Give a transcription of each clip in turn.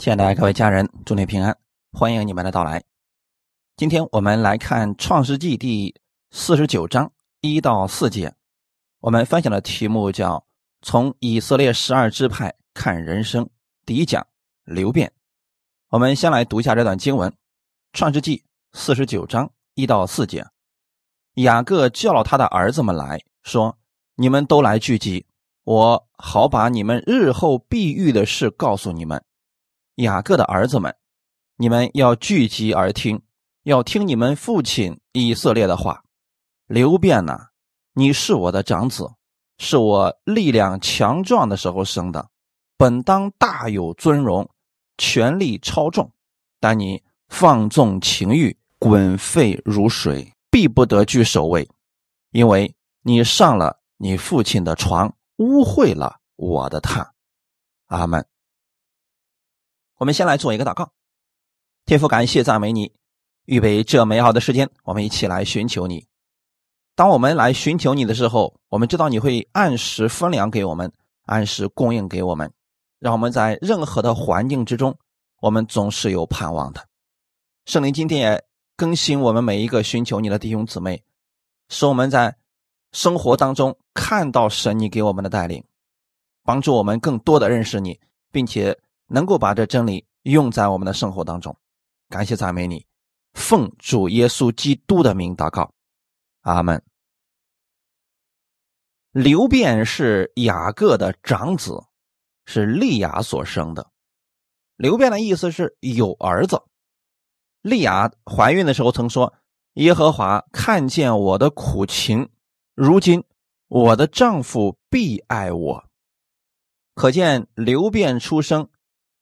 亲爱的各位家人，祝你平安，欢迎你们的到来。今天我们来看《创世纪》第四十九章一到四节，我们分享的题目叫“从以色列十二支派看人生”。第一讲流变。我们先来读一下这段经文，《创世纪》四十九章一到四节。雅各叫了他的儿子们来说：“你们都来聚集，我好把你们日后必遇的事告诉你们。”雅各的儿子们，你们要聚集而听，要听你们父亲以色列的话。刘辩呐，你是我的长子，是我力量强壮的时候生的，本当大有尊荣，权力超重。但你放纵情欲，滚沸如水，必不得居首位，因为你上了你父亲的床，污秽了我的榻。阿门。我们先来做一个祷告，天父，感谢赞美你，预备这美好的时间，我们一起来寻求你。当我们来寻求你的时候，我们知道你会按时分粮给我们，按时供应给我们，让我们在任何的环境之中，我们总是有盼望的。圣灵今天也更新我们每一个寻求你的弟兄姊妹，使我们在生活当中看到神你给我们的带领，帮助我们更多的认识你，并且。能够把这真理用在我们的生活当中，感谢赞美你，奉主耶稣基督的名祷告，阿门。刘辩是雅各的长子，是利亚所生的。刘辩的意思是有儿子。利亚怀孕的时候曾说：“耶和华看见我的苦情，如今我的丈夫必爱我。”可见刘辩出生。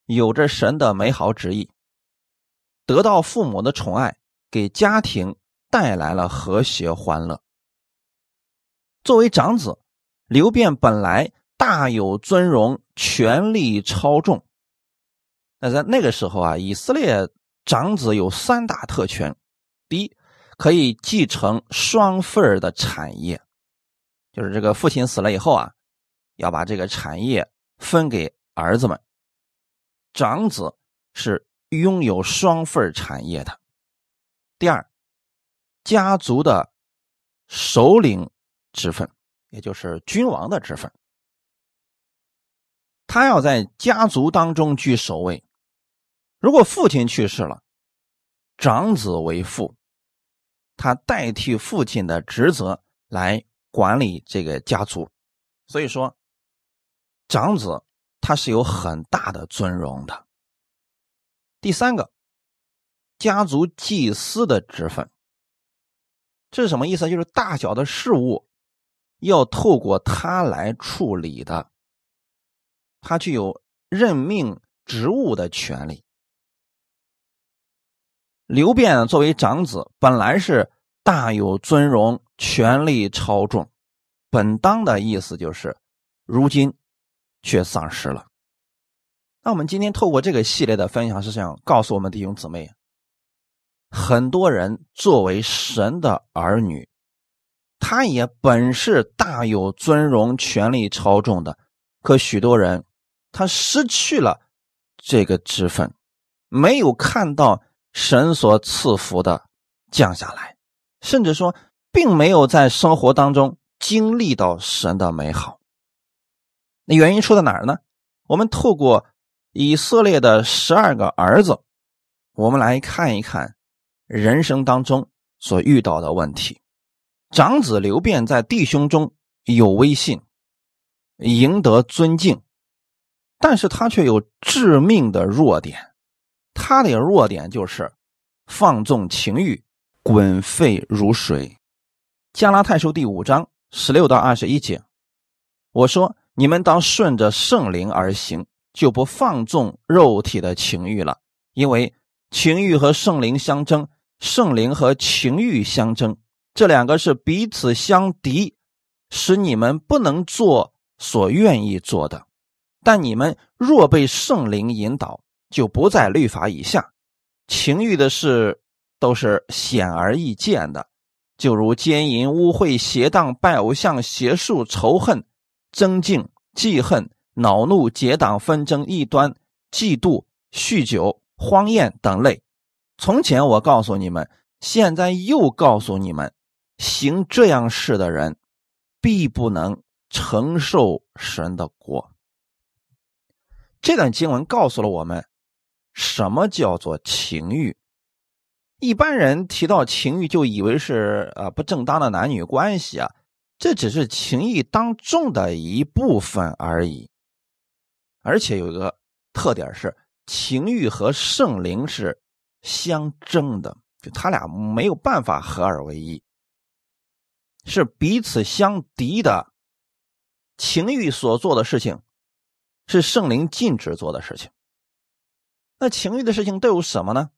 有着神的美好旨意，得到父母的宠爱，给家庭带来了和谐欢乐。作为长子，刘辩本来大有尊荣，权力超重。那在那个时候啊，以色列长子有三大特权：第一，可以继承双份的产业，就是这个父亲死了以后啊，要把这个产业分给儿子们。长子是拥有双份产业的。第二，家族的首领之分，也就是君王的之分，他要在家族当中居首位。如果父亲去世了，长子为父，他代替父亲的职责来管理这个家族。所以说，长子。他是有很大的尊荣的。第三个，家族祭司的职分，这是什么意思？就是大小的事物要透过他来处理的，他具有任命职务的权利。刘辩作为长子，本来是大有尊荣，权力超重，本当的意思就是，如今。却丧失了。那我们今天透过这个系列的分享，是想告诉我们弟兄姊妹：很多人作为神的儿女，他也本是大有尊荣、权力超重的，可许多人他失去了这个职分，没有看到神所赐福的降下来，甚至说，并没有在生活当中经历到神的美好。那原因出在哪儿呢？我们透过以色列的十二个儿子，我们来看一看人生当中所遇到的问题。长子刘辩在弟兄中有威信，赢得尊敬，但是他却有致命的弱点。他的弱点就是放纵情欲，滚沸如水。加拉太书第五章十六到二十一节，我说。你们当顺着圣灵而行，就不放纵肉体的情欲了。因为情欲和圣灵相争，圣灵和情欲相争，这两个是彼此相敌，使你们不能做所愿意做的。但你们若被圣灵引导，就不在律法以下。情欲的事都是显而易见的，就如奸淫、污秽、邪荡、拜偶像、邪术、仇恨。增敬、记恨、恼怒、结党、纷争、异端、嫉妒、酗酒、荒宴等类。从前我告诉你们，现在又告诉你们，行这样事的人，必不能承受神的国。这段经文告诉了我们，什么叫做情欲。一般人提到情欲，就以为是呃不正当的男女关系啊，这只是情欲当中的一部分而已。而且有一个特点是，情欲和圣灵是相争的，就他俩没有办法合二为一，是彼此相敌的。情欲所做的事情。是圣灵禁止做的事情。那情欲的事情都有什么呢？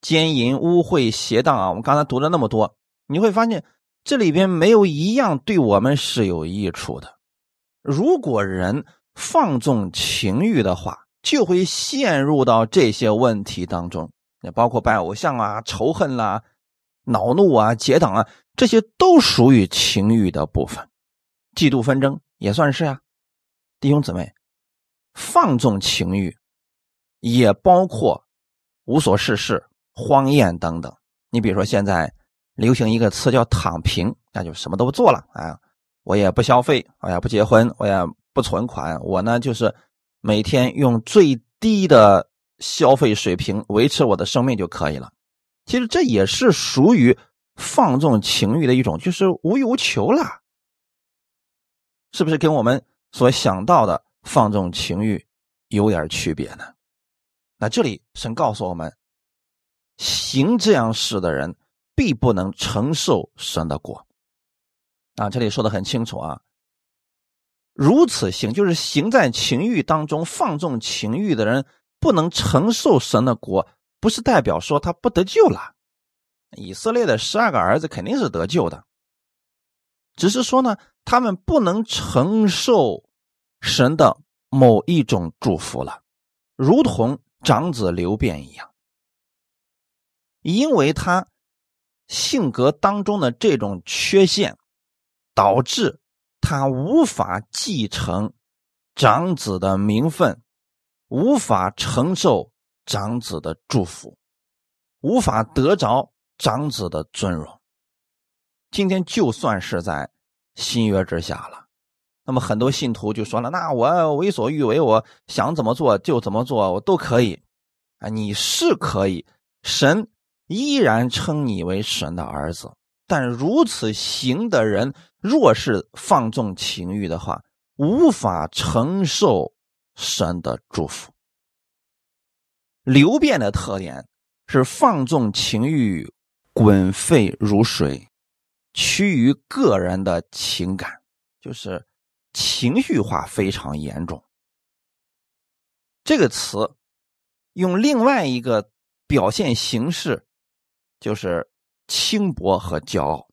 奸淫、污秽、邪荡啊！我们刚才读了那么多，你会发现这里边没有一样对我们是有益处的。如果人放纵情欲的话，就会陷入到这些问题当中。也包括拜偶像啊、仇恨啦、恼怒啊、结党啊，这些都属于情欲的部分。嫉妒纷争也算是啊，弟兄姊妹。放纵情欲，也包括无所事事、荒宴等等。你比如说，现在流行一个词叫“躺平”，那就什么都不做了啊！我也不消费，我也不结婚，我也不存款，我呢就是每天用最低的消费水平维持我的生命就可以了。其实这也是属于放纵情欲的一种，就是无欲无求了，是不是跟我们所想到的？放纵情欲有点区别呢。那这里神告诉我们，行这样事的人必不能承受神的果。啊，这里说的很清楚啊。如此行，就是行在情欲当中放纵情欲的人，不能承受神的国，不是代表说他不得救了。以色列的十二个儿子肯定是得救的，只是说呢，他们不能承受。神的某一种祝福了，如同长子刘辩一样，因为他性格当中的这种缺陷，导致他无法继承长子的名分，无法承受长子的祝福，无法得着长子的尊荣。今天就算是在新约之下了。那么很多信徒就说了：“那我为所欲为，我想怎么做就怎么做，我都可以。”啊，你是可以，神依然称你为神的儿子。但如此行的人，若是放纵情欲的话，无法承受神的祝福。流变的特点是放纵情欲，滚沸如水，趋于个人的情感，就是。情绪化非常严重。这个词用另外一个表现形式，就是轻薄和骄傲，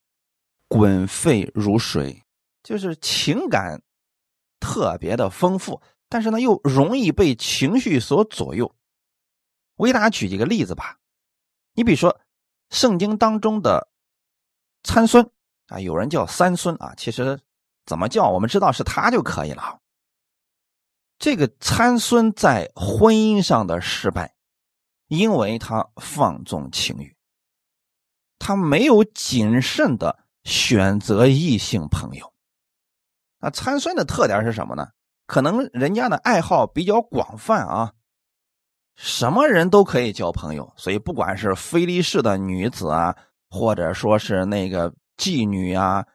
滚沸如水，就是情感特别的丰富，但是呢又容易被情绪所左右。我给大家举几个例子吧。你比如说，圣经当中的参孙啊，有人叫三孙啊，其实。怎么叫？我们知道是他就可以了。这个参孙在婚姻上的失败，因为他放纵情欲，他没有谨慎的选择异性朋友。那参孙的特点是什么呢？可能人家的爱好比较广泛啊，什么人都可以交朋友，所以不管是非利士的女子啊，或者说是那个妓女啊。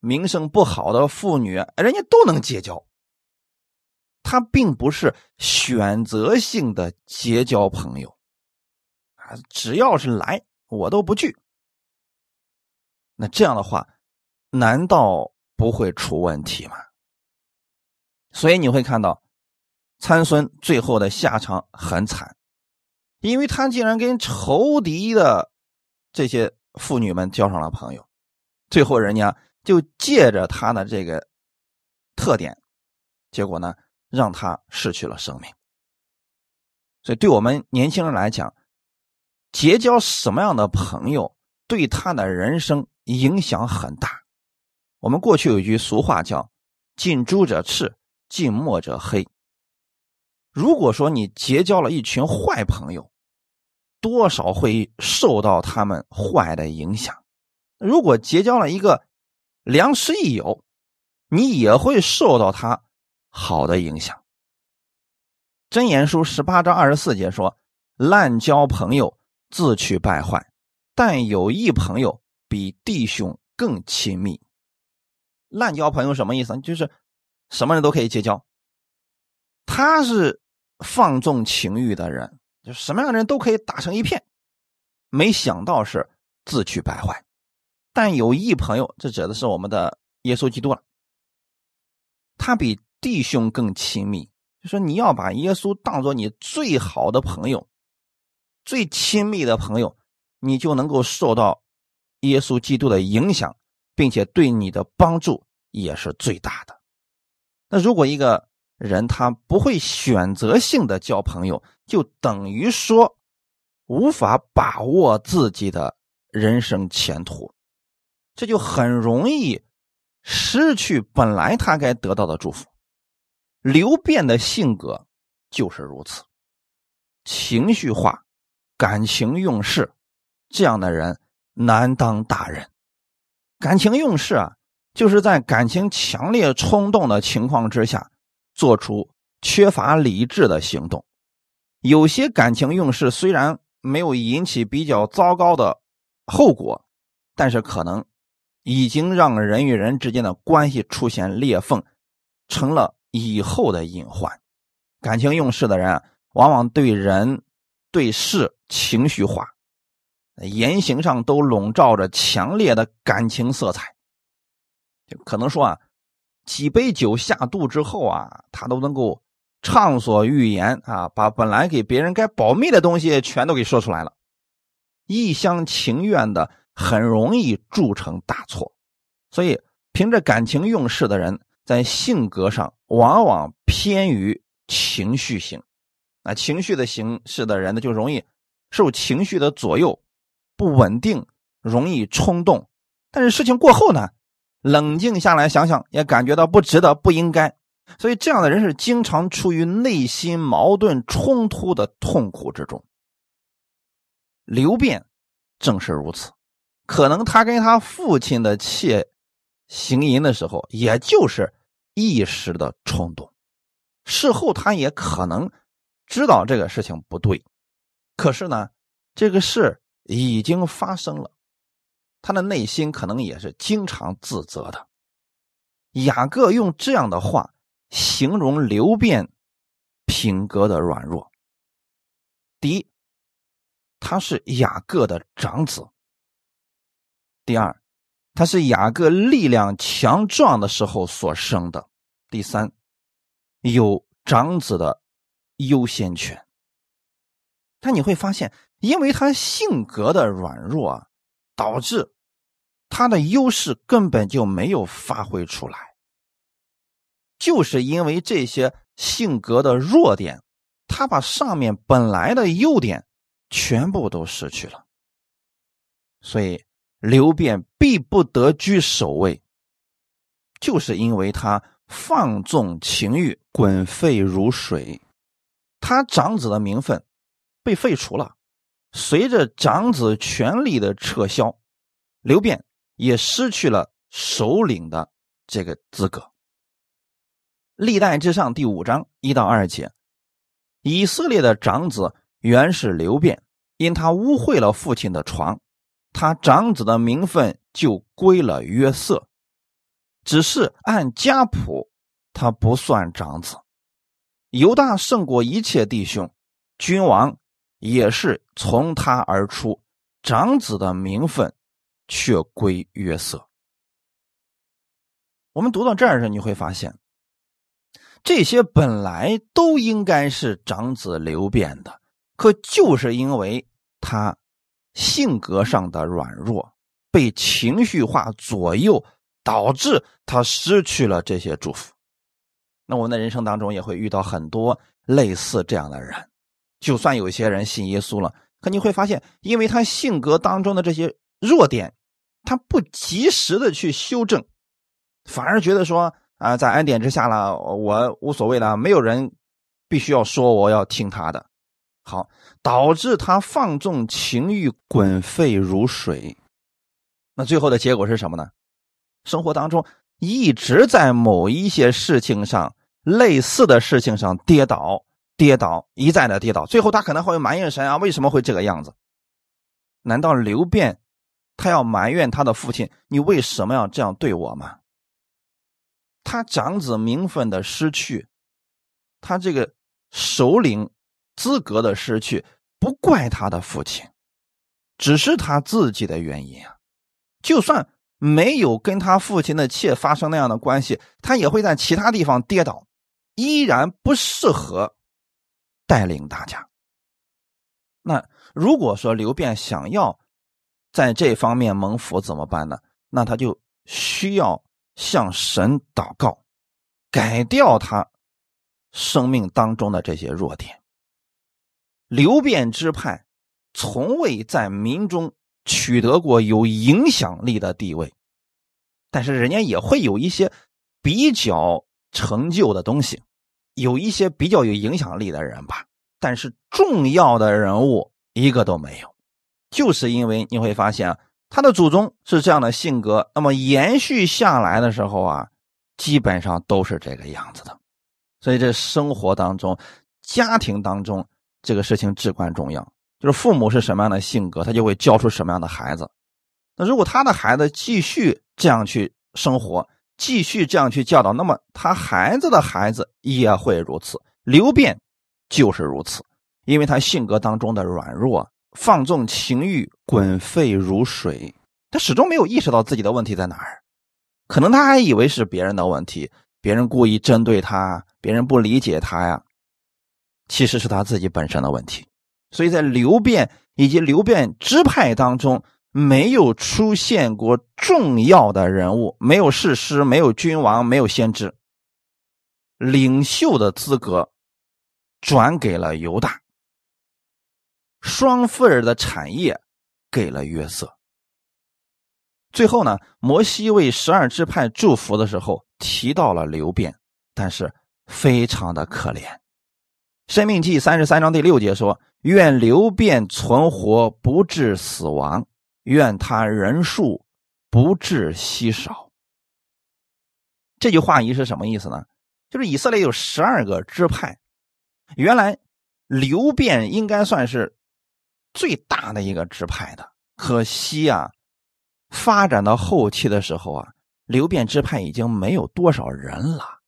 名声不好的妇女，人家都能结交。他并不是选择性的结交朋友，啊，只要是来，我都不拒。那这样的话，难道不会出问题吗？所以你会看到，参孙最后的下场很惨，因为他竟然跟仇敌的这些妇女们交上了朋友，最后人家。就借着他的这个特点，结果呢，让他失去了生命。所以，对我们年轻人来讲，结交什么样的朋友，对他的人生影响很大。我们过去有一句俗话叫“近朱者赤，近墨者黑”。如果说你结交了一群坏朋友，多少会受到他们坏的影响；如果结交了一个良师益友，你也会受到他好的影响。真言书十八章二十四节说：“滥交朋友，自取败坏；但有一朋友，比弟兄更亲密。”滥交朋友什么意思？就是什么人都可以结交。他是放纵情欲的人，就什么样的人都可以打成一片。没想到是自取败坏。但有一朋友，这指的是我们的耶稣基督了。他比弟兄更亲密。就说你要把耶稣当做你最好的朋友、最亲密的朋友，你就能够受到耶稣基督的影响，并且对你的帮助也是最大的。那如果一个人他不会选择性的交朋友，就等于说无法把握自己的人生前途，这就很容易失去本来他该得到的祝福。刘辩的性格就是如此，情绪化、感情用事，这样的人难当大人。感情用事啊，就是在感情强烈、冲动的情况之下，做出缺乏理智的行动。有些感情用事虽然没有引起比较糟糕的后果，但是可能已经让人与人之间的关系出现裂缝，成了。以后的隐患，感情用事的人往往对人、对事情绪化，言行上都笼罩着强烈的感情色彩。就可能说啊，几杯酒下肚之后啊，他都能够畅所欲言啊，把本来给别人该保密的东西全都给说出来了，一厢情愿的，很容易铸成大错。所以，凭着感情用事的人。在性格上往往偏于情绪型，啊，情绪的形式的人呢，就容易受情绪的左右，不稳定，容易冲动。但是事情过后呢，冷静下来想想，也感觉到不值得，不应该。所以这样的人是经常处于内心矛盾冲突的痛苦之中。刘辩正是如此，可能他跟他父亲的妾行淫的时候，也就是。一时的冲动，事后他也可能知道这个事情不对，可是呢，这个事已经发生了，他的内心可能也是经常自责的。雅各用这样的话形容刘辩品格的软弱：第一，他是雅各的长子；第二。他是雅各力量强壮的时候所生的。第三，有长子的优先权。但你会发现，因为他性格的软弱啊，导致他的优势根本就没有发挥出来。就是因为这些性格的弱点，他把上面本来的优点全部都失去了。所以。刘辩必不得居首位，就是因为他放纵情欲，滚沸如水。他长子的名分被废除了，随着长子权力的撤销，刘辩也失去了首领的这个资格。历代之上第五章一到二节，以色列的长子原是刘辩，因他污秽了父亲的床。他长子的名分就归了约瑟，只是按家谱，他不算长子。犹大胜过一切弟兄，君王也是从他而出，长子的名分却归约瑟。我们读到这儿的时候，你会发现，这些本来都应该是长子刘辩的，可就是因为他。性格上的软弱，被情绪化左右，导致他失去了这些祝福。那我们的人生当中也会遇到很多类似这样的人。就算有些人信耶稣了，可你会发现，因为他性格当中的这些弱点，他不及时的去修正，反而觉得说啊，在恩典之下了，我无所谓了，没有人必须要说我要听他的。好，导致他放纵情欲，滚沸如水。那最后的结果是什么呢？生活当中一直在某一些事情上、类似的事情上跌倒、跌倒，一再的跌倒。最后他可能会埋怨神啊，为什么会这个样子？难道刘辩他要埋怨他的父亲，你为什么要这样对我吗？他长子名分的失去，他这个首领资格的失去，不怪他的父亲，只是他自己的原因啊。就算没有跟他父亲的妾发生那样的关系，他也会在其他地方跌倒，依然不适合带领大家。那如果说刘辩想要在这方面蒙福怎么办呢？那他就需要。向神祷告，改掉他生命当中的这些弱点。刘辩之派从未在民中取得过有影响力的地位，但是人家也会有一些比较成就的东西，有一些比较有影响力的人吧。但是重要的人物一个都没有，就是因为你会发现。他的祖宗是这样的性格，那么延续下来的时候啊，基本上都是这个样子的。所以这生活当中、家庭当中，这个事情至关重要。就是父母是什么样的性格，他就会教出什么样的孩子。那如果他的孩子继续这样去生活，继续这样去教导，那么他孩子的孩子也会如此。刘辩就是如此，因为他性格当中的软弱。放纵情欲，滚沸如水。他始终没有意识到自己的问题在哪儿，可能他还以为是别人的问题，别人故意针对他，别人不理解他呀。其实是他自己本身的问题。所以在刘辩以及刘辩支派当中，没有出现过重要的人物，没有士师，没有君王，没有先知，领袖的资格转给了犹大。双份儿的产业给了约瑟。最后呢，摩西为十二支派祝福的时候提到了流变，但是非常的可怜。生命记三十三章第六节说：“愿流变存活，不致死亡；愿他人数不至稀少。”这句话意是什么意思呢？就是以色列有十二个支派，原来流变应该算是。最大的一个支派的，可惜啊，发展到后期的时候啊，流变支派已经没有多少人了，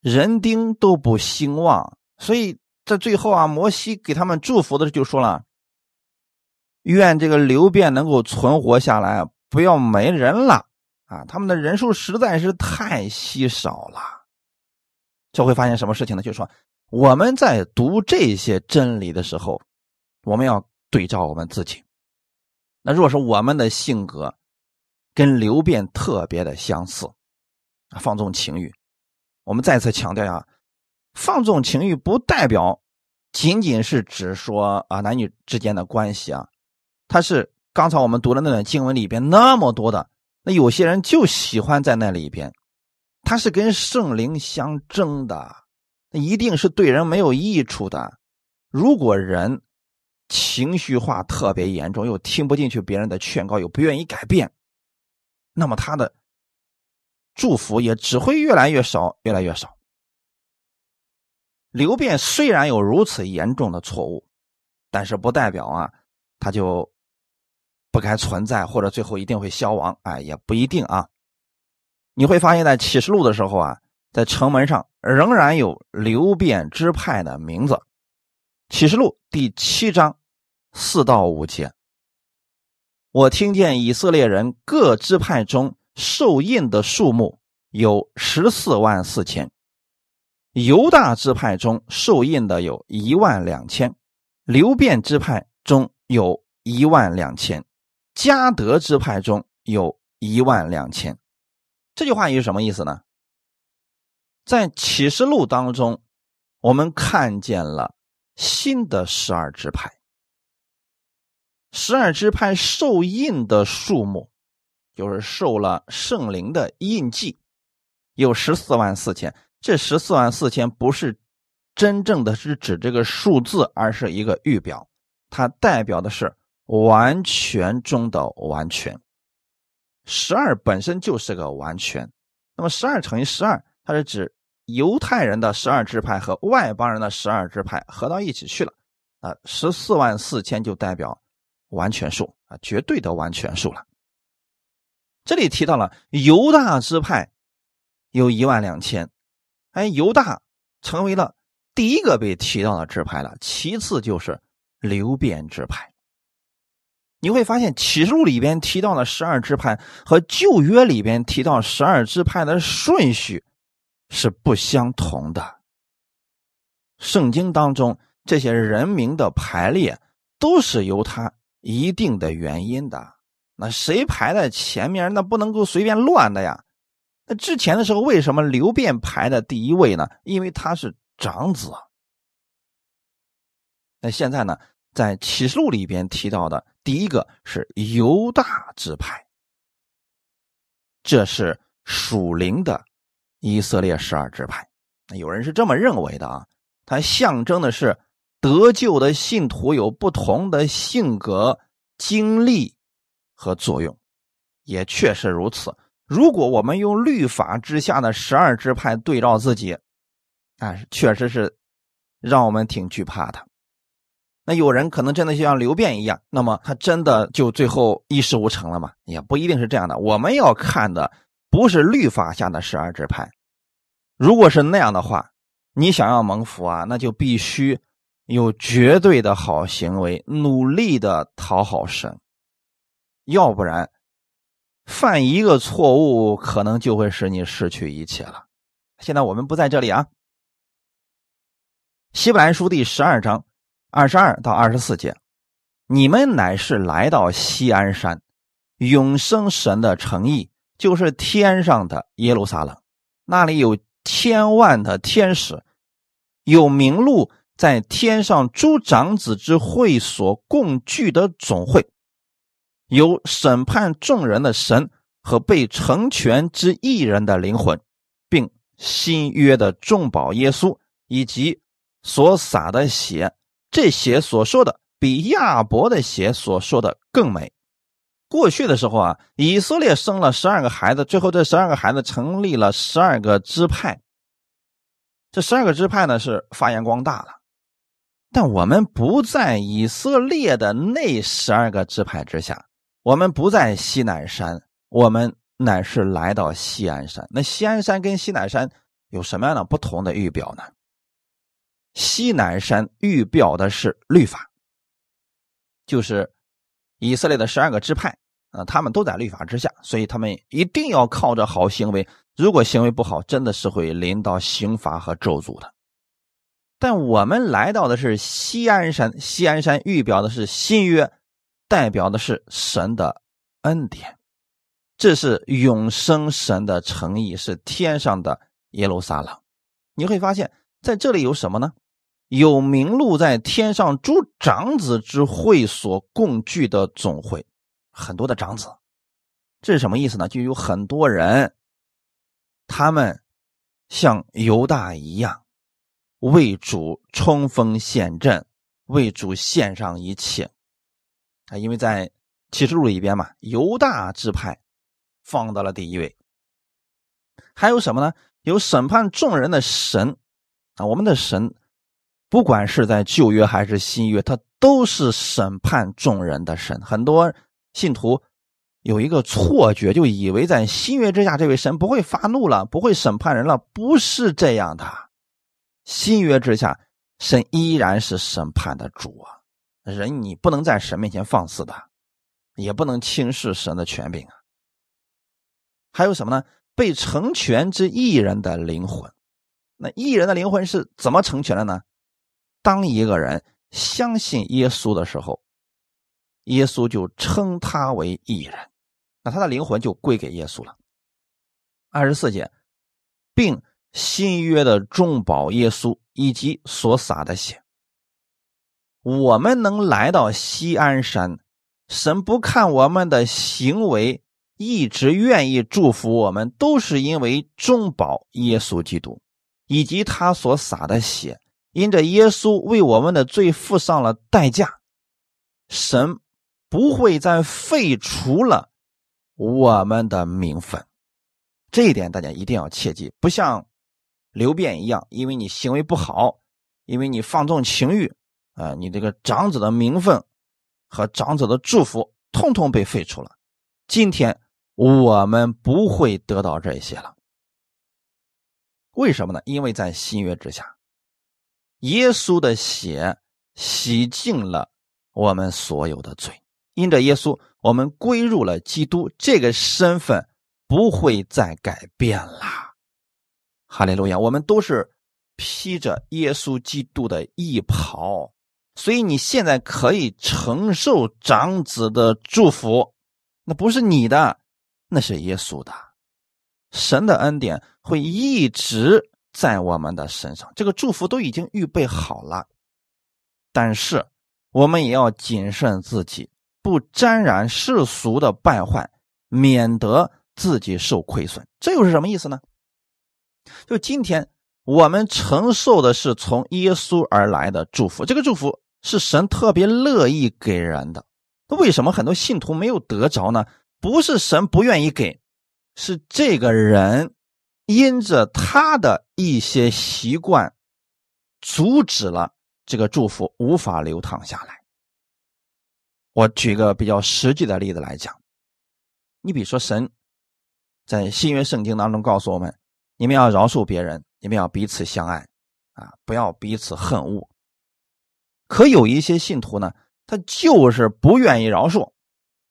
人丁都不兴旺，所以在最后啊，摩西给他们祝福的就说了：“愿这个流变能够存活下来，不要没人了啊！他们的人数实在是太稀少了。”就会发现什么事情呢？就是说我们在读这些真理的时候。我们要对照我们自己。那如果说我们的性格跟刘辩特别的相似，放纵情欲，我们再次强调呀，放纵情欲不代表仅仅是指说啊男女之间的关系啊，他是刚才我们读的那段经文里边那么多的，那有些人就喜欢在那里边，他是跟圣灵相争的，那一定是对人没有益处的。如果人，情绪化特别严重，又听不进去别人的劝告，又不愿意改变，那么他的祝福也只会越来越少，越来越少。刘辩虽然有如此严重的错误，但是不代表啊，他就不该存在，或者最后一定会消亡。哎，也不一定啊。你会发现在启示录的时候啊，在城门上仍然有刘辩支派的名字。启示录第七章。四到五节，我听见以色列人各支派中受印的数目有十四万四千，犹大支派中受印的有一万两千，流变支派中有一万两千，加德支派中有一万两千。这句话是什么意思呢？在启示录当中，我们看见了新的十二支派。十二支派受印的数目，就是受了圣灵的印记，有十四万四千。这十四万四千不是真正的是指这个数字，而是一个预表，它代表的是完全中的完全。十二本身就是个完全，那么十二乘以十二，它是指犹太人的十二支派和外邦人的十二支派合到一起去了，啊，十四万四千就代表完全数啊，绝对的完全数了。这里提到了犹大支派有一万两千，哎，犹大成为了第一个被提到的支派了，其次就是流变支派。你会发现启示录里边提到的十二支派和旧约里边提到十二支派的顺序是不相同的。圣经当中这些人名的排列都是由他一定的原因的。那谁排在前面？那不能够随便乱的呀。那之前的时候，为什么刘辩排在第一位呢？因为他是长子。那现在呢，在启示录里边提到的第一个是犹大支派，这是属灵的以色列十二支派。有人是这么认为的啊，它象征的是得救的信徒有不同的性格、经历。和作用，也确实如此。如果我们用律法之下的十二支派对照自己，啊，确实是让我们挺惧怕的。那有人可能真的像刘辩一样，那么他真的就最后一事无成了吗？也不一定是这样的。我们要看的不是律法下的十二支派。如果是那样的话，你想要蒙福啊，那就必须有绝对的好行为，努力的讨好神。要不然，犯一个错误，可能就会使你失去一切了。现在我们不在这里啊。希伯来书第十二章二十二到二十四节，你们乃是来到西安山，永生神的诚意，就是天上的耶路撒冷，那里有千万的天使，有名录在天上诸长子之会所共聚的总会。有审判众人的神和被成全之一人的灵魂，并新约的众宝耶稣以及所洒的血，这些所说的比亚伯的血所说的更美。过去的时候啊，以色列生了十二个孩子，最后这十二个孩子成立了十二个支派。这十二个支派呢是发扬光大了，但我们不在以色列的那十二个支派之下。我们不在西南山，我们乃是来到西安山。那西安山跟西南山有什么样的不同的预表呢？西南山预表的是律法，就是以色列的十二个支派啊，他们都在律法之下，所以他们一定要靠着好行为。如果行为不好，真的是会临到刑罚和咒诅的。但我们来到的是西安山，西安山预表的是新约。代表的是神的恩典，这是永生神的诚意，是天上的耶路撒冷。你会发现在这里有什么呢？有名录在天上诸长子之会所共聚的总会，很多的长子，这是什么意思呢？就有很多人，他们像犹大一样，为主冲锋陷阵，为主献上一切。啊，因为在启示录里边嘛，犹大支派放到了第一位。还有什么呢？有审判众人的神我们的神，不管是在旧约还是新约，他都是审判众人的神。很多信徒有一个错觉，就以为在新约之下，这位神不会发怒了，不会审判人了。不是这样的，新约之下，神依然是审判的主啊。人，你不能在神面前放肆的，也不能轻视神的权柄啊。还有什么呢？被成全之艺人的灵魂，那艺人的灵魂是怎么成全的呢？当一个人相信耶稣的时候，耶稣就称他为艺人，那他的灵魂就归给耶稣了。二十四节，并新约的众宝耶稣以及所洒的血。我们能来到西安山，神不看我们的行为，一直愿意祝福我们，都是因为中保耶稣基督，以及他所洒的血，因着耶稣为我们的罪付上了代价，神不会再废除了我们的名分。这一点大家一定要切记，不像刘辩一样，因为你行为不好，因为你放纵情欲，啊，你这个长子的名分和长子的祝福，通通被废除了。今天我们不会得到这些了。为什么呢？因为在新约之下，耶稣的血洗净了我们所有的罪，因着耶稣，我们归入了基督，这个身份不会再改变了。哈利路亚！我们都是披着耶稣基督的衣袍，所以你现在可以承受长子的祝福，那不是你的，那是耶稣的。神的恩典会一直在我们的身上，这个祝福都已经预备好了。但是我们也要谨慎自己，不沾染世俗的败坏，免得自己受亏损。这又是什么意思呢？就今天我们承受的是从耶稣而来的祝福，这个祝福是神特别乐意给人的。那为什么很多信徒没有得着呢？不是神不愿意给。是这个人因着他的一些习惯，阻止了这个祝福无法流淌下来。我举个比较实际的例子来讲，你比如说，神在新约圣经当中告诉我们：你们要饶恕别人，你们要彼此相爱，啊，不要彼此恨恶。可有一些信徒呢，他就是不愿意饶恕。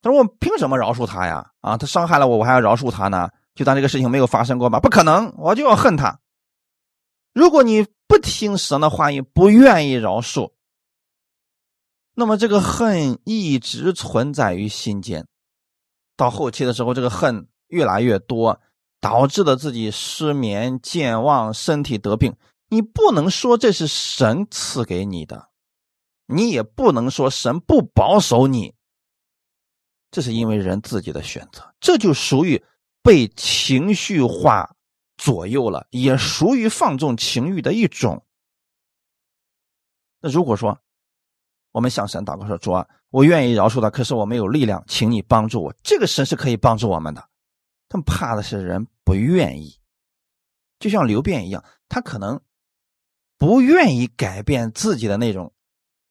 他说：“我凭什么饶恕他呀？啊，他伤害了我，我还要饶恕他呢？就当这个事情没有发生过吧？不可能，我就要恨他。如果你不听神的话语，不愿意饶恕，那么这个恨一直存在于心间。到后期的时候，这个恨越来越多，导致的自己失眠、健忘、身体得病。你不能说这是神赐给你的，你也不能说神不保守你。”这是因为人自己的选择，这就属于被情绪化左右了，也属于放纵情欲的一种。那如果说我们向神祷告说：“主啊，我愿意饶恕他，可是我没有力量，请你帮助我。”这个神是可以帮助我们的，但怕的是人不愿意。就像刘辩一样，他可能不愿意改变自己的那种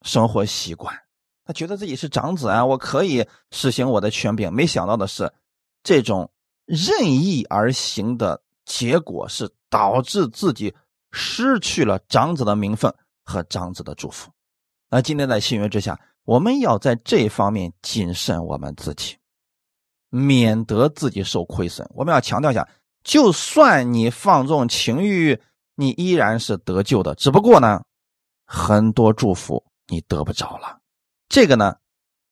生活习惯。他觉得自己是长子啊，我可以实行我的权柄。没想到的是，这种任意而行的结果是导致自己失去了长子的名分和长子的祝福。那今天在新约之下，我们要在这方面谨慎我们自己，免得自己受亏损。我们要强调一下，就算你放纵情欲，你依然是得救的。只不过呢，很多祝福你得不着了。这个呢，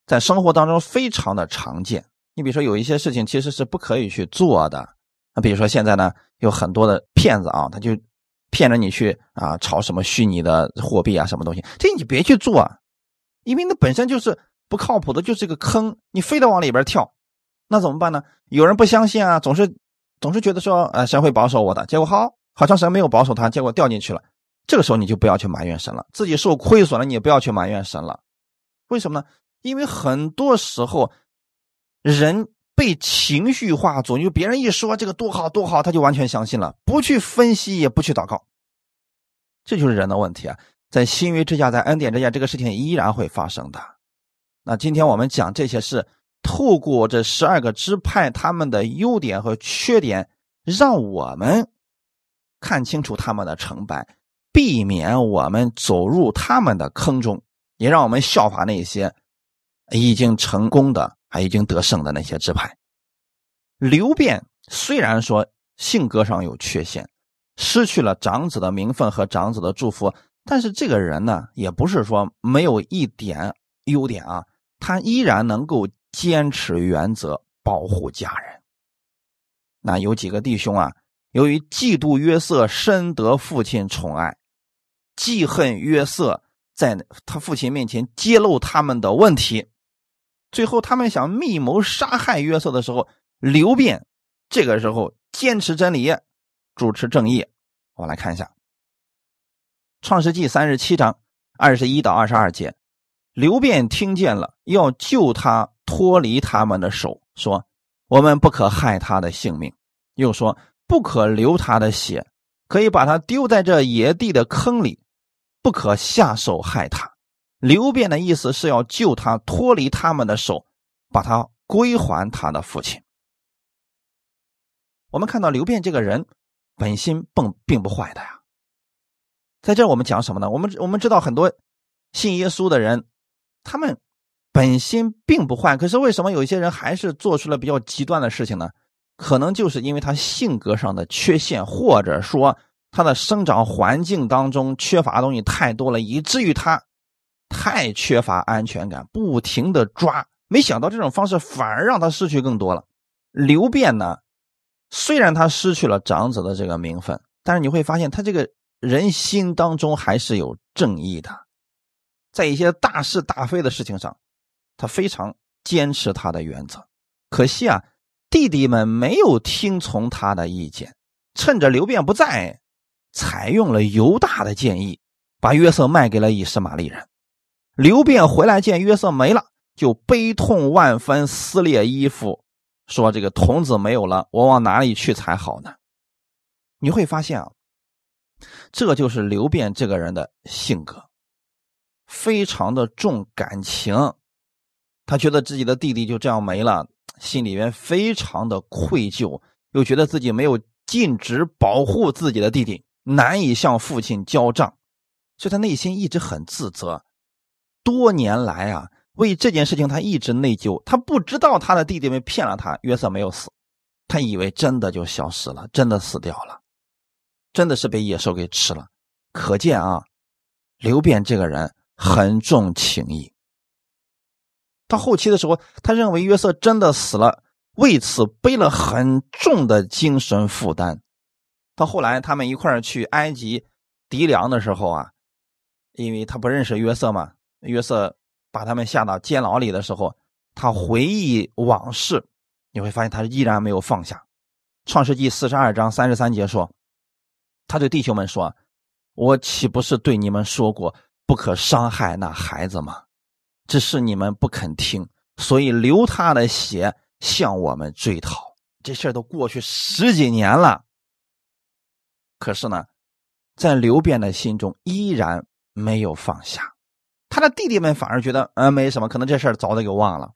在生活当中非常的常见。你比如说，有一些事情其实是不可以去做的。那比如说，现在呢，有很多的骗子啊，他就骗着你去啊，炒什么虚拟的货币啊，什么东西，这你别去做，啊因为那本身就是不靠谱的，就是一个坑，你非得往里边跳，那怎么办呢？有人不相信啊，总是总是觉得说，呃，神会保守我的，结果好，好像神没有保守他，结果掉进去了。这个时候你就不要去埋怨神了，自己受亏损了，你也不要去埋怨神了。为什么呢？因为很多时候，人被情绪化左右，别人一说这个多好多好，他就完全相信了，不去分析，也不去祷告，这就是人的问题啊！在新约之下，在恩典之下，这个事情依然会发生的。那今天我们讲这些事，透过这十二个支派他们的优点和缺点，让我们看清楚他们的成败，避免我们走入他们的坑中。也让我们效法那些已经成功的、还已经得胜的那些支派。刘辩虽然说性格上有缺陷，失去了长子的名分和长子的祝福，但是这个人呢，也不是说没有一点优点啊，他依然能够坚持原则，保护家人。那有几个弟兄啊，由于嫉妒约瑟深得父亲宠爱，记恨约瑟。在他父亲面前揭露他们的问题，最后他们想密谋杀害约瑟的时候，刘辩这个时候坚持真理，主持正义。我们来看一下《创世纪三十七章二十一到二十二节，刘辩听见了，要救他脱离他们的手，说：“我们不可害他的性命。”又说：“不可流他的血，可以把他丢在这野地的坑里，不可下手害他。”刘辩的意思是要救他脱离他们的手，把他归还他的父亲。我们看到刘辩这个人本心并并不坏的呀。在这我们讲什么呢？我们我们知道很多信耶稣的人，他们本心并不坏，可是为什么有一些人还是做出了比较极端的事情呢？可能就是因为他性格上的缺陷，或者说他的生长环境当中缺乏东西太多了，以至于他。太缺乏安全感，不停的抓，没想到这种方式反而让他失去更多了。刘辩呢，虽然他失去了长子的这个名分，但是你会发现他这个人心当中还是有正义的，在一些大是大非的事情上，他非常坚持他的原则。可惜啊，弟弟们没有听从他的意见，趁着刘辩不在，采用了犹大的建议，把约瑟卖给了以实玛利人。刘辩回来见约瑟没了，就悲痛万分，撕裂衣服，说：“这个童子没有了，我往哪里去才好呢？”你会发现啊，这就是刘辩这个人的性格，非常的重感情。他觉得自己的弟弟就这样没了，心里面非常的愧疚，又觉得自己没有尽职保护自己的弟弟，难以向父亲交账，所以他内心一直很自责。多年来啊，为这件事情他一直内疚。他不知道他的弟弟们骗了他，约瑟没有死，他以为真的就消失了，真的死掉了，真的是被野兽给吃了。可见啊，刘辩这个人很重情义。到后期的时候，他认为约瑟真的死了，为此背了很重的精神负担。到后来，他们一块儿去埃及籴粮的时候啊，因为他不认识约瑟嘛。约瑟把他们下到监牢里的时候，他回忆往事，你会发现他依然没有放下。创世纪四十二章三十三节说：“他对弟兄们说，我岂不是对你们说过不可伤害那孩子吗？只是你们不肯听，所以流他的血向我们追讨。这事儿都过去十几年了，可是呢，在刘辩的心中依然没有放下。”他的弟弟们反而觉得，嗯，没什么，可能这事儿早就给忘了。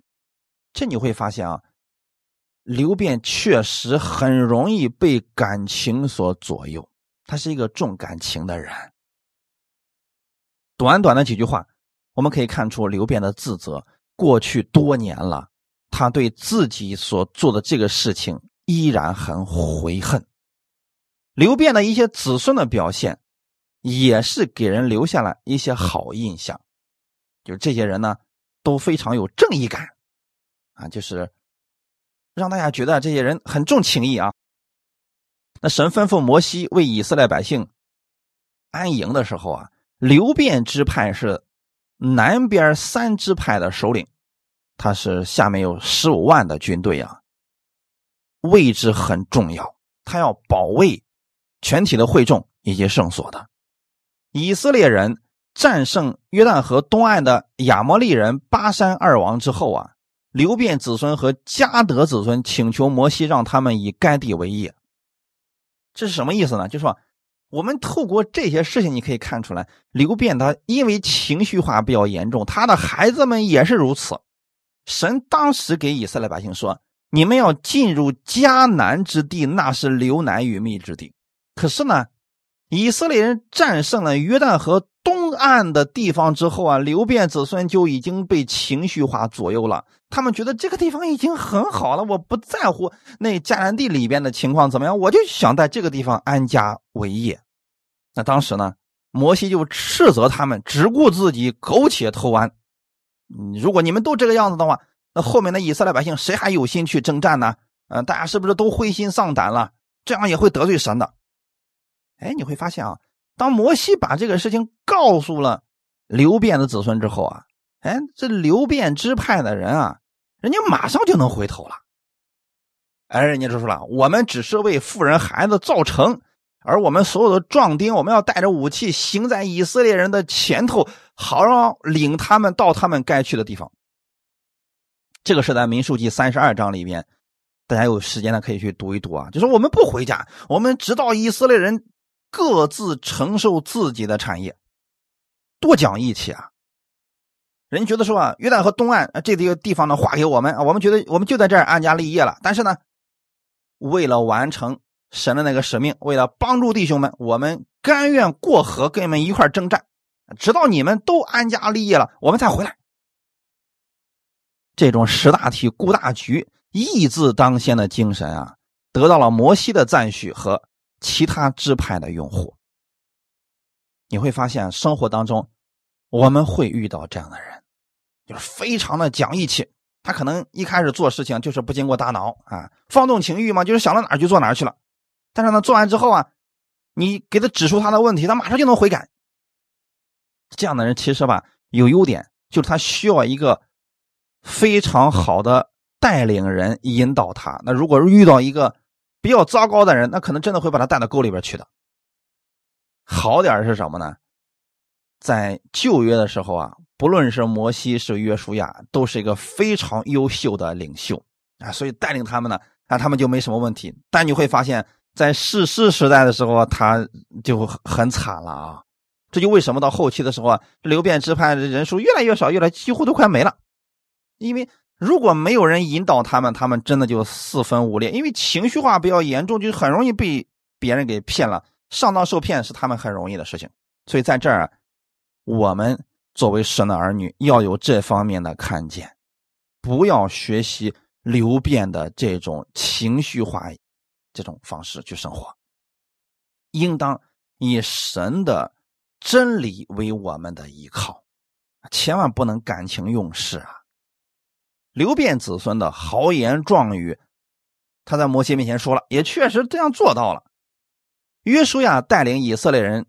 这你会发现啊，刘辩确实很容易被感情所左右，他是一个重感情的人。短短的几句话，我们可以看出刘辩的自责。过去多年了，他对自己所做的这个事情依然很悔恨。刘辩的一些子孙的表现，也是给人留下了一些好印象。就这些人呢，都非常有正义感，啊，就是让大家觉得这些人很重情义啊。那神吩咐摩西为以色列百姓安营的时候啊，流变支派是南边三支派的首领，他是下面有十五万的军队啊，位置很重要，他要保卫全体的会众以及圣所的以色列人。战胜约旦河东岸的亚摩利人巴山二王之后啊，刘辩子孙和迦德子孙请求摩西让他们以该地为业。这是什么意思呢？就说我们透过这些事情，你可以看出来，刘辩他因为情绪化比较严重，他的孩子们也是如此。神当时给以色列百姓说：“你们要进入迦南之地，那是流奶与蜜之地。”可是呢，以色列人战胜了约旦河。东岸的地方之后啊，刘辩子孙就已经被情绪化左右了。他们觉得这个地方已经很好了，我不在乎那迦南地里边的情况怎么样，我就想在这个地方安家为业。那当时呢，摩西就斥责他们只顾自己苟且偷安。如果你们都这个样子的话，那后面的以色列百姓谁还有心去征战呢？嗯，大家是不是都灰心丧胆了？这样也会得罪神的。哎，你会发现啊。当摩西把这个事情告诉了刘辩的子孙之后啊，哎，这刘辩支派的人啊，人家马上就能回头了。哎，人家就说了，我们只是为富人孩子造成，而我们所有的壮丁，我们要带着武器行在以色列人的前头，好让领他们到他们该去的地方。这个是在民数记三十二章里边，大家有时间呢可以去读一读啊。就是我们不回家，我们直到以色列人各自承受自己的产业，多讲义气啊！人觉得说啊，约旦河东岸这个地方呢划给我们，我们觉得我们就在这儿安家立业了。但是呢，为了完成神的那个使命，为了帮助弟兄们，我们甘愿过河跟你们一块征战，直到你们都安家立业了，我们才回来。这种识大体、顾大局、义字当先的精神啊，得到了摩西的赞许和其他支派的用户。你会发现，生活当中我们会遇到这样的人。就是非常的讲义气，他可能一开始做事情就是不经过大脑啊，放纵情欲嘛，就是想到哪儿就做哪儿去了。但是呢，做完之后啊，你给他指出他的问题，他马上就能悔改。这样的人其实吧有优点，就是他需要一个非常好的带领人引导他。那如果遇到一个比较糟糕的人，那可能真的会把他带到沟里边去的。好点是什么呢？在旧约的时候啊。不论是摩西是约书亚，都是一个非常优秀的领袖啊，所以带领他们呢，啊，他们就没什么问题。但你会发现在世世时代的时候，他就很惨了啊。这就为什么到后期的时候啊，流变支派的人数越来越少，越来几乎都快没了。因为如果没有人引导他们，他们真的就四分五裂。因为情绪化比较严重，就很容易被别人给骗了，上当受骗是他们很容易的事情。所以在这儿，我们。作为神的儿女，要有这方面的看见，不要学习流变的这种情绪化这种方式去生活，应当以神的真理为我们的依靠，千万不能感情用事啊！流变子孙的豪言壮语，他在摩西面前说了，也确实这样做到了。约书亚带领以色列人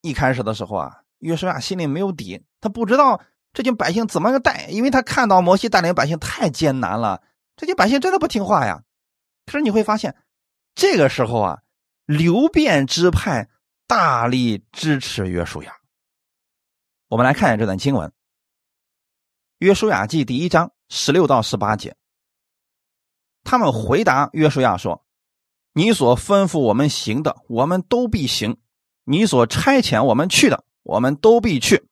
一开始的时候啊。约书亚心里没有底，他不知道这群百姓怎么个带，因为他看到摩西带领百姓太艰难了，这群百姓真的不听话呀。可是你会发现，这个时候啊，流变支派大力支持约书亚。我们来看一下这段经文，《约书亚记》第一章十六到十八节。他们回答约书亚说：“你所吩咐我们行的，我们都必行；你所差遣我们去的。”我们都必去。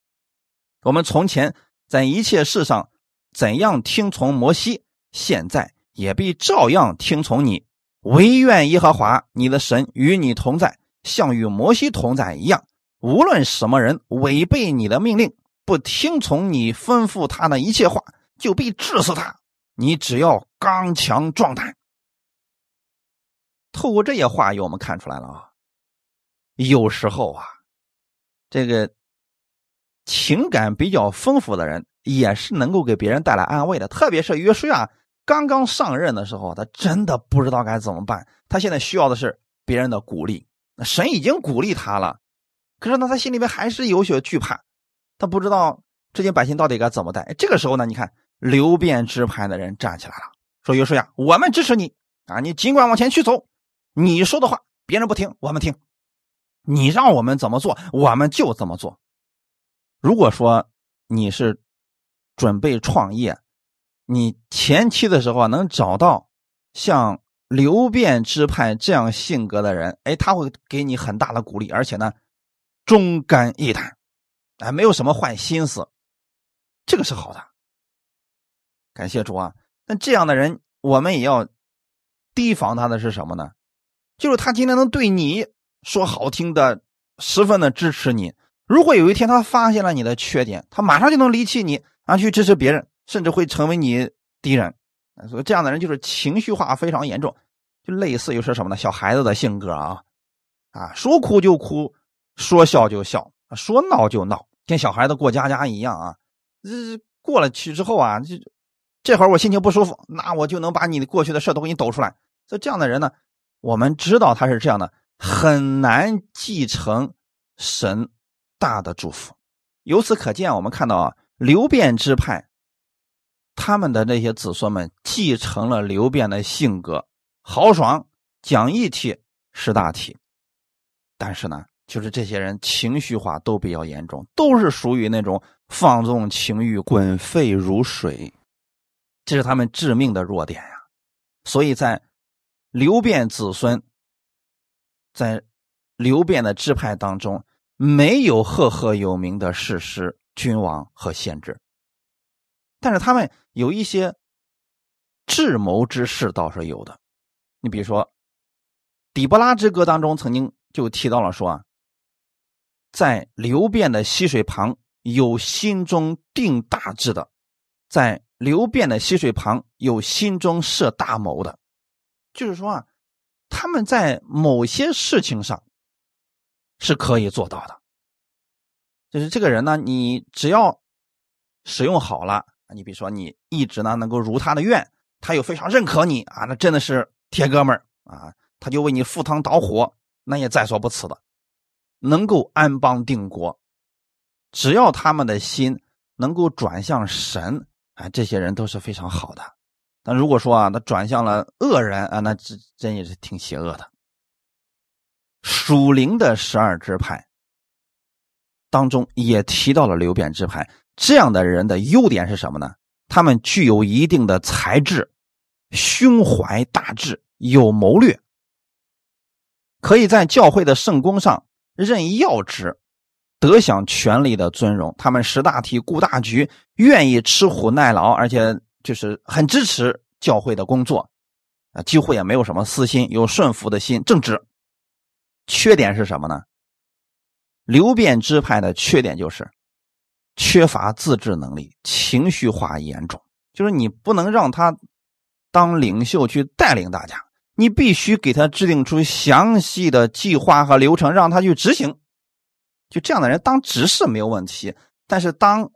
我们从前在一切事上怎样听从摩西，现在也必照样听从你。唯愿耶和华你的神与你同在，像与摩西同在一样。无论什么人违背你的命令，不听从你吩咐他的一切话，就必治死他。你只要刚强壮胆。透过这些话语，我们看出来了啊，有时候啊。这个情感比较丰富的人，也是能够给别人带来安慰的。特别是约书亚刚刚上任的时候，他真的不知道该怎么办。他现在需要的是别人的鼓励。神已经鼓励他了，可是呢，他心里面还是有些惧怕。他不知道这些百姓到底该怎么带。这个时候呢，你看流变支派的人站起来了，说：“约书亚，我们支持你啊！你尽管往前去走，你说的话别人不听，我们听。”你让我们怎么做，我们就怎么做。如果说你是准备创业，你前期的时候能找到像流变支派这样性格的人，哎，他会给你很大的鼓励，而且呢，忠肝义胆，哎，没有什么坏心思，这个是好的。感谢主啊！那这样的人，我们也要提防他的是什么呢？就是他今天能对你。说好听的，十分的支持你。如果有一天他发现了你的缺点，他马上就能离弃你，啊，去支持别人，甚至会成为你敌人。所以这样的人就是情绪化非常严重，就类似于是什么呢？小孩子的性格啊，啊，说哭就哭，说笑就笑，说闹就闹，跟小孩子过家家一样啊。这过了去之后啊，就这会儿我心情不舒服，那我就能把你过去的事都给你抖出来。所以这样的人呢，我们知道他是这样的。很难继承神大的祝福。由此可见，我们看到啊，流变支派他们的那些子孙们继承了流变的性格，豪爽、讲义气、识大体。但是呢，就是这些人情绪化都比较严重，都是属于那种放纵情欲、滚沸如水，这是他们致命的弱点呀。所以在流变子孙，在流变的支派当中，没有赫赫有名的士师、君王和先知，但是他们有一些智谋之士倒是有的。你比如说，《底波拉之歌》当中曾经就提到了说啊，在流变的溪水旁有心中定大志的，在流变的溪水旁有心中设大谋的，就是说啊，他们在某些事情上是可以做到的。就是这个人呢，你只要使用好了，你比如说你一直呢能够如他的愿，他又非常认可你啊，那真的是。铁哥们儿啊，他就为你赴汤蹈火，那也在所不辞的。能够安邦定国，只要他们的心能够转向神，啊，这些人都是非常好的。但如果说啊，他转向了恶人啊，那真真也是挺邪恶的。属灵的十二支派当中也提到了流变支派，这样的人的优点是什么呢？他们具有一定的才智。胸怀大志，有谋略，可以在教会的圣功上任要职，得享权力的尊荣。他们识大体、顾大局，愿意吃苦耐劳，而且就是很支持教会的工作，啊，几乎也没有什么私心，有顺服的心，正直。缺点是什么呢？流变支派的缺点就是缺乏自制能力，情绪化严重，就是你不能让他。当领袖去带领大家，你必须给他制定出详细的计划和流程，让他去执行。就这样的人当执事没有问题，但是当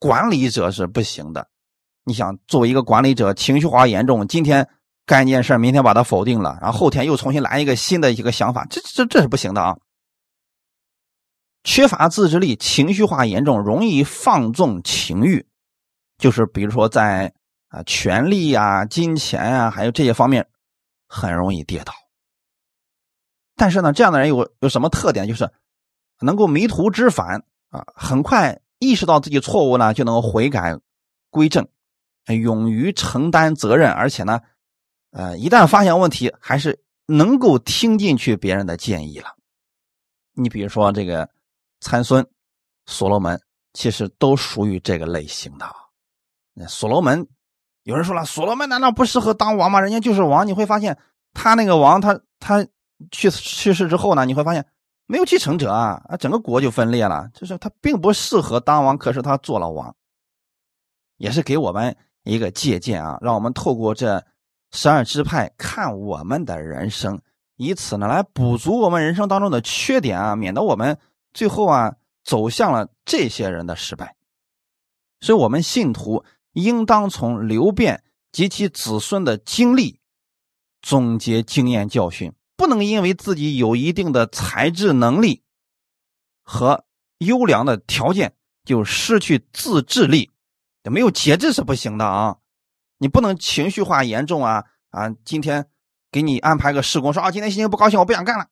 管理者是不行的。你想，作为一个管理者，情绪化严重，今天干一件事，明天把它否定了，然后后天又重新来一个新的一个想法，这这这是不行的啊！缺乏自制力，情绪化严重，容易放纵情欲，就是比如说在。啊，权力呀、金钱呀，还有这些方面，很容易跌倒。但是呢，这样的人有有什么特点？就是能够迷途知返啊，很快意识到自己错误呢，就能够悔改归正，勇于承担责任，而且呢，呃，一旦发现问题，还是能够听进去别人的建议了。你比如说这个参孙、所罗门，其实都属于这个类型的。那所罗门。有人说了，所罗门难道不适合当王吗？人家就是王。你会发现，他那个王，他他去去世之后呢，你会发现没有继承者啊，啊，整个国就分裂了。就是他并不适合当王，可是他做了王，也是给我们一个借鉴啊，让我们透过这十二支派看我们的人生，以此呢来补足我们人生当中的缺点啊，免得我们最后啊走向了这些人的失败。所以，我们信徒。应当从流变及其子孙的经历总结经验教训，不能因为自己有一定的才智能力和优良的条件就失去自制力，没有节制是不行的啊！你不能情绪化严重啊啊！今天给你安排个施工，说啊，今天心情不高兴，我不想干了。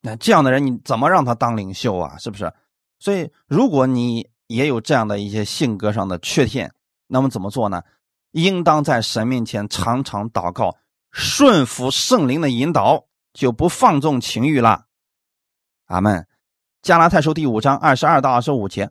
那这样的人你怎么让他当领袖啊？是不是？所以，如果你也有这样的一些性格上的缺陷，那么怎么做呢？应当在神面前常常祷告，顺服圣灵的引导，就不放纵情欲了。阿门。加拉太书第五章二十二到二十五节，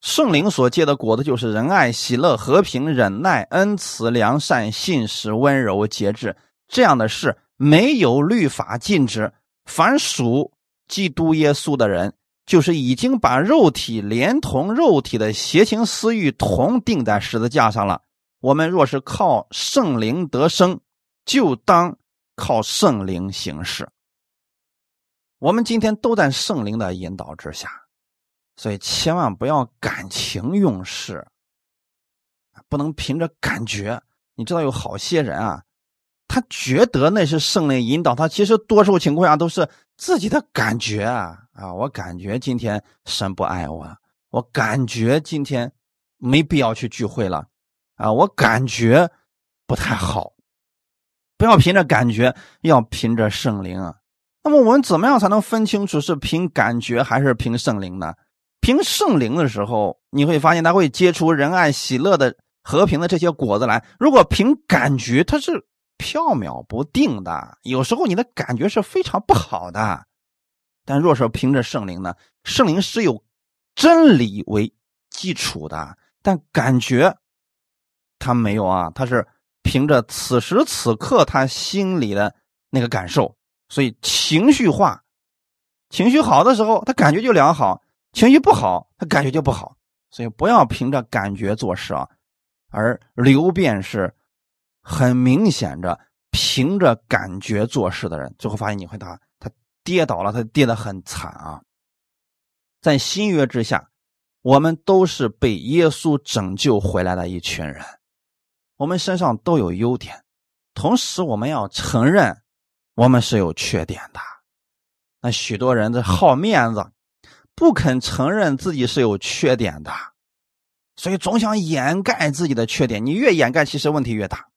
圣灵所结的果子就是仁爱、喜乐、和平、忍耐、恩慈、良善、信实、温柔、节制。这样的事没有律法禁止，凡属基督耶稣的人。就是已经把肉体连同肉体的邪情私欲同钉在十字架上了。我们若是靠圣灵得生，就当靠圣灵行事。我们今天都在圣灵的引导之下，所以千万不要感情用事，不能凭着感觉。你知道有好些人啊。他觉得那是圣灵引导他，其实多数情况下都是自己的感觉啊啊！我感觉今天神不爱我，我感觉今天没必要去聚会了啊！我感觉不太好，不要凭着感觉，要凭着圣灵啊！那么我们怎么样才能分清楚是凭感觉还是凭圣灵呢？凭圣灵的时候，你会发现他会结出仁爱、喜乐的、和平的这些果子来。如果凭感觉，它是飘渺不定的，有时候你的感觉是非常不好的。但若是凭着圣灵呢？圣灵是有真理为基础的，但感觉他没有啊，他是凭着此时此刻他心里的那个感受。所以情绪化，情绪好的时候，他感觉就良好；情绪不好，他感觉就不好。所以不要凭着感觉做事啊。而刘辩是很明显的凭着感觉做事的人，最后发现你会他他跌倒了，他跌得很惨啊。在新约之下，我们都是被耶稣拯救回来的一群人，我们身上都有优点，同时我们要承认。我们是有缺点的，那许多人在好面子，不肯承认自己是有缺点的，所以总想掩盖自己的缺点。你越掩盖，其实问题越大。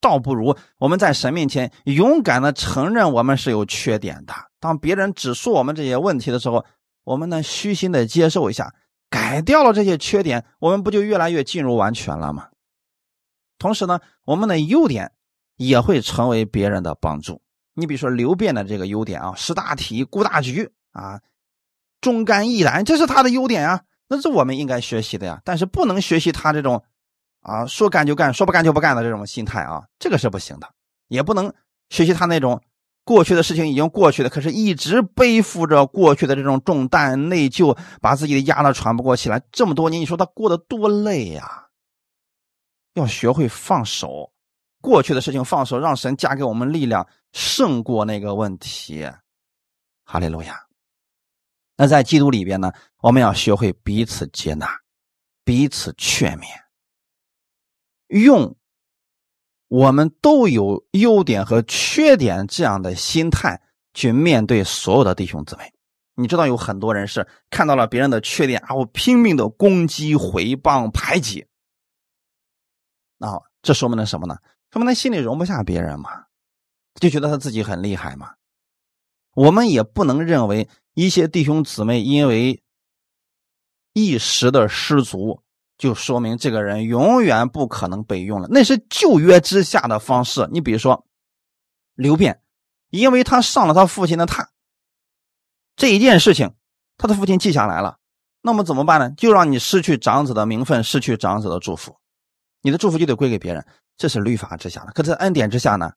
倒不如我们在神面前勇敢的承认我们是有缺点的。当别人指出我们这些问题的时候，我们呢虚心的接受一下，改掉了这些缺点，我们不就越来越进入完全了吗？同时呢，我们的优点也会成为别人的帮助。你比如说刘辩的这个优点啊，识大体、顾大局啊，忠肝义胆，这是他的优点啊，那是我们应该学习的呀。但是不能学习他这种啊说干就干、说不干就不干的这种心态啊，这个是不行的。也不能学习他那种过去的事情已经过去了，可是一直背负着过去的这种重担、内疚，把自己压得喘不过气来。这么多年，你说他过得多累呀？要学会放手。过去的事情放手，让神加给我们力量，胜过那个问题。哈利路亚。那在基督里边呢，我们要学会彼此接纳，彼此劝勉，用我们都有优点和缺点这样的心态去面对所有的弟兄姊妹。你知道有很多人是看到了别人的缺点，然后拼命的攻击、回谤、排挤。那这说明了什么呢？说明他心里容不下别人嘛，就觉得他自己很厉害嘛。我们也不能认为一些弟兄姊妹因为一时的失足，就说明这个人永远不可能被用了。那是旧约之下的方式。你比如说刘辩，因为他上了他父亲的榻，这一件事情，他的父亲记下来了。那么怎么办呢？就让你失去长子的名分，失去长子的祝福，你的祝福就得归给别人。这是律法之下的，可在恩典之下呢？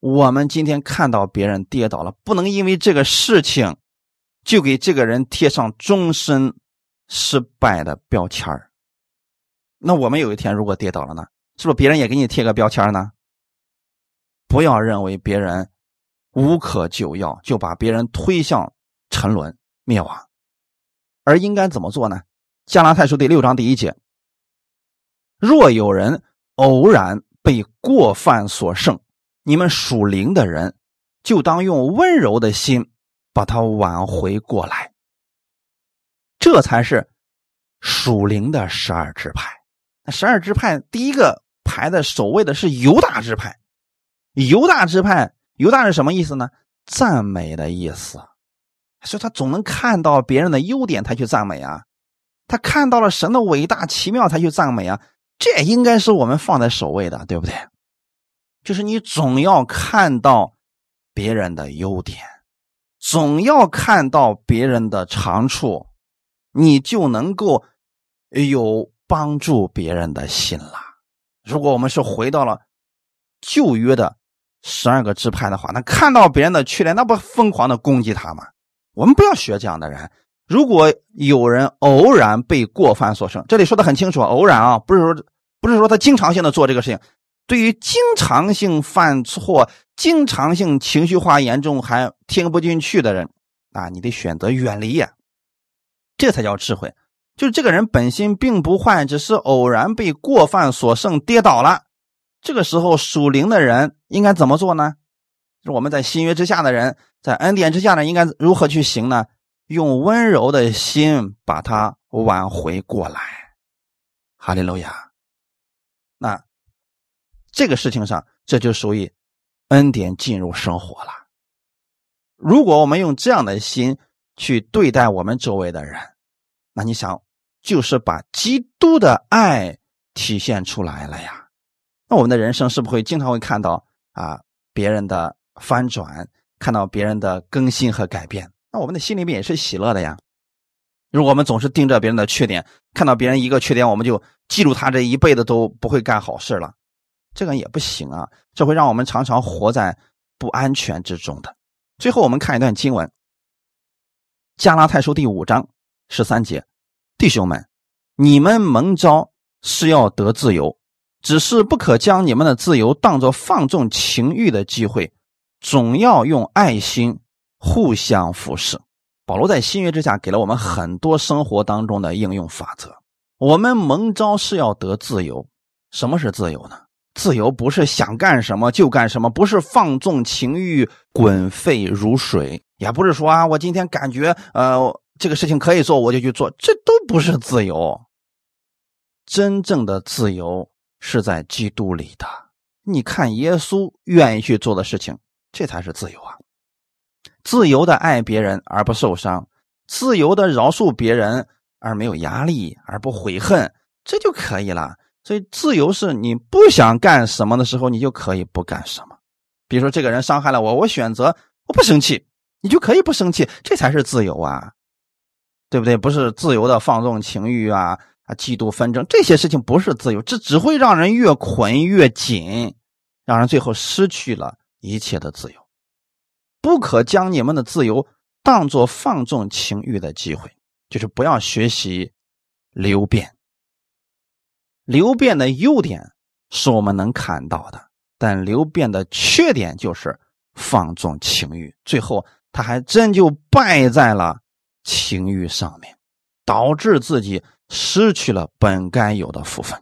我们今天看到别人跌倒了，不能因为这个事情就给这个人贴上终身失败的标签那我们有一天如果跌倒了呢？是不是别人也给你贴个标签呢？不要认为别人无可救药，就把别人推向沉沦灭亡，而应该怎么做呢？加拉太书第六章第一节：若有人。偶然被过犯所胜，你们属灵的人就当用温柔的心把他挽回过来。这才是属灵的十二支派。那十二支派第一个排的首位的是犹大支派。犹大支派，犹大是什么意思呢？赞美的意思。所以他总能看到别人的优点，才去赞美啊。他看到了神的伟大奇妙，才去赞美啊。这应该是我们放在首位的，对不对？就是你总要看到别人的优点，总要看到别人的长处，你就能够有帮助别人的心了。如果我们是回到了旧约的十二个支派的话，那看到别人的缺点，那不疯狂的攻击他吗？我们不要学这样的人。如果有人偶然被过犯所胜，这里说的很清楚，偶然啊，不是说不是说他经常性的做这个事情。对于经常性犯错、经常性情绪化严重还听不进去的人啊，你得选择远离呀，这才叫智慧。就是这个人本心并不坏，只是偶然被过犯所胜跌倒了。这个时候属灵的人应该怎么做呢？是我们在新约之下的人，在恩典之下呢，应该如何去行呢？用温柔的心把他挽回过来，哈利路亚。那这个事情上，这就属于恩典进入生活了。如果我们用这样的心去对待我们周围的人，那你想，就是把基督的爱体现出来了呀。那我们的人生是不是会经常会看到啊别人的翻转，看到别人的更新和改变？那我们的心里面也是喜乐的呀。如果我们总是盯着别人的缺点，看到别人一个缺点，我们就记住他这一辈子都不会干好事了，这个也不行啊！这会让我们常常活在不安全之中的。最后，我们看一段经文，《加拉太书》第五章十三节：“弟兄们，你们蒙召是要得自由，只是不可将你们的自由当作放纵情欲的机会，总要用爱心互相服侍。”保罗在新约之下给了我们很多生活当中的应用法则。我们蒙召是要得自由，什么是自由呢？自由不是想干什么就干什么，不是放纵情欲滚沸如水，也不是说啊，我今天感觉呃这个事情可以做我就去做，这都不是自由。真正的自由是在基督里的。你看耶稣愿意去做的事情，这才是自由啊。自由的爱别人而不受伤，自由的饶恕别人而没有压力而不悔恨，这就可以了。所以，自由是你不想干什么的时候，你就可以不干什么。比如说，这个人伤害了我，我选择我不生气，你就可以不生气，这才是自由啊，对不对？不是自由的放纵情欲啊啊，嫉妒纷争这些事情不是自由，这只会让人越捆越紧，让人最后失去了一切的自由。不可将你们的自由当做放纵情欲的机会，就是不要学习流变。流变的优点是我们能看到的，但流变的缺点就是放纵情欲，最后他还真就败在了情欲上面，导致自己失去了本该有的福分。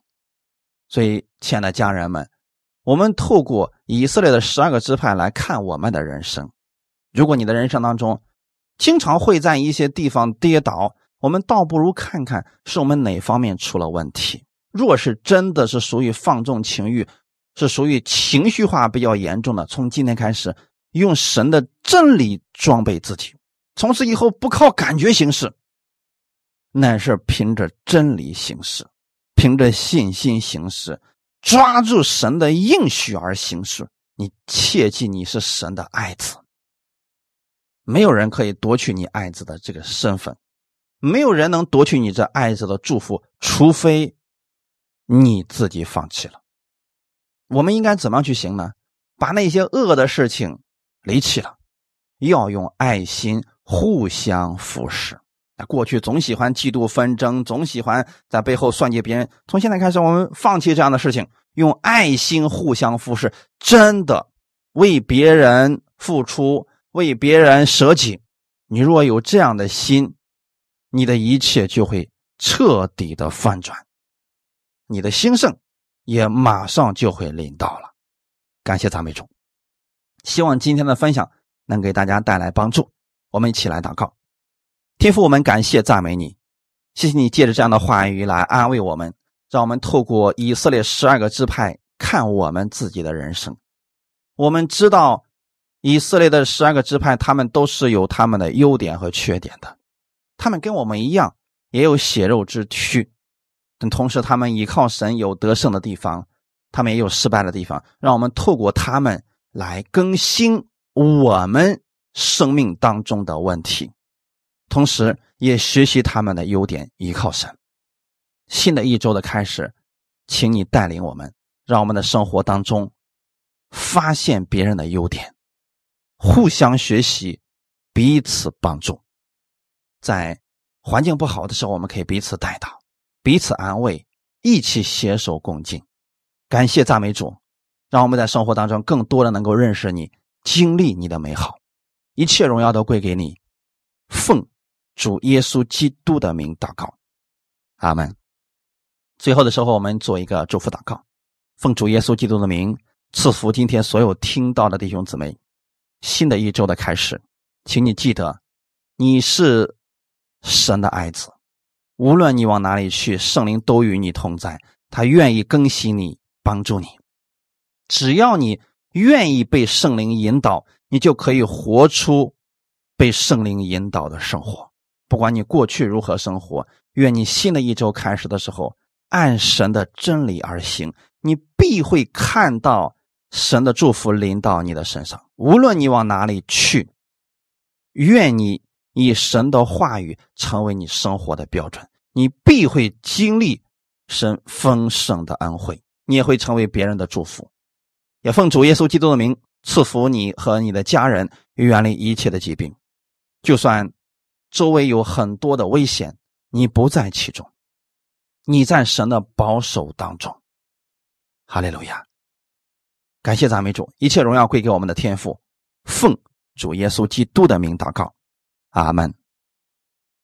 所以，亲爱的家人们，我们透过以色列的十二个支派来看我们的人生。如果你的人生当中经常会在一些地方跌倒，我们倒不如看看是我们哪方面出了问题。若是真的是属于放纵情欲，是属于情绪化比较严重的，从今天开始用神的真理装备自己，从此以后不靠感觉行事，乃是凭着真理行事，凭着信心行事，抓住神的应许而行事。你切记，你是神的爱子。没有人可以夺取你爱子的这个身份，没有人能夺取你这爱子的祝福，除非你自己放弃了。我们应该怎么样去行呢？把那些恶的事情离弃了，要用爱心互相扶持。那过去总喜欢嫉妒纷争，总喜欢在背后算计别人。从现在开始，我们放弃这样的事情，用爱心互相扶持，真的为别人付出。为别人舍己，你若有这样的心，你的一切就会彻底的翻转，你的兴盛也马上就会临到了。感谢赞美主，希望今天的分享能给大家带来帮助。我们一起来祷告，天父，我们感谢赞美你，谢谢你借着这样的话语来安慰我们，让我们透过以色列十二个支派看我们自己的人生，我们知道。以色列的十二个支派，他们都是有他们的优点和缺点的，他们跟我们一样，也有血肉之躯，但同时他们依靠神有得胜的地方，他们也有失败的地方。让我们透过他们来更新我们生命当中的问题，同时也学习他们的优点，依靠神。新的一周的开始，请你带领我们，让我们的生活当中发现别人的优点。互相学习，彼此帮助，在环境不好的时候，我们可以彼此带到，彼此安慰，一起携手共进。感谢赞美主，让我们在生活当中更多的能够认识你，经历你的美好。一切荣耀都归给你，奉主耶稣基督的名祷告，阿门。最后的时候，我们做一个祝福祷告，奉主耶稣基督的名赐福今天所有听到的弟兄姊妹。新的一周的开始，请你记得，你是神的爱子，无论你往哪里去，圣灵都与你同在，他愿意更新你，帮助你。只要你愿意被圣灵引导，你就可以活出被圣灵引导的生活。不管你过去如何生活，愿你新的一周开始的时候，按神的真理而行，你必会看到神的祝福临到你的身上。无论你往哪里去，愿你以神的话语成为你生活的标准，你必会经历神丰盛的恩惠，你也会成为别人的祝福。也奉主耶稣基督的名赐福你和你的家人，远离一切的疾病，就算。周围有很多的危险，你不在其中，你在神的保守当中。哈利路亚！感谢赞美主，一切荣耀归给我们的天父。奉主耶稣基督的名祷告，阿门。